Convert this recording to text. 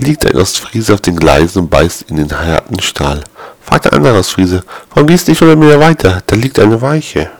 liegt ein Ostfriese auf den Gleisen und beißt in den harten Stahl. Fragt ein anderer Ostfriese, warum gehst du nicht 100 Meter weiter? Da liegt eine Weiche.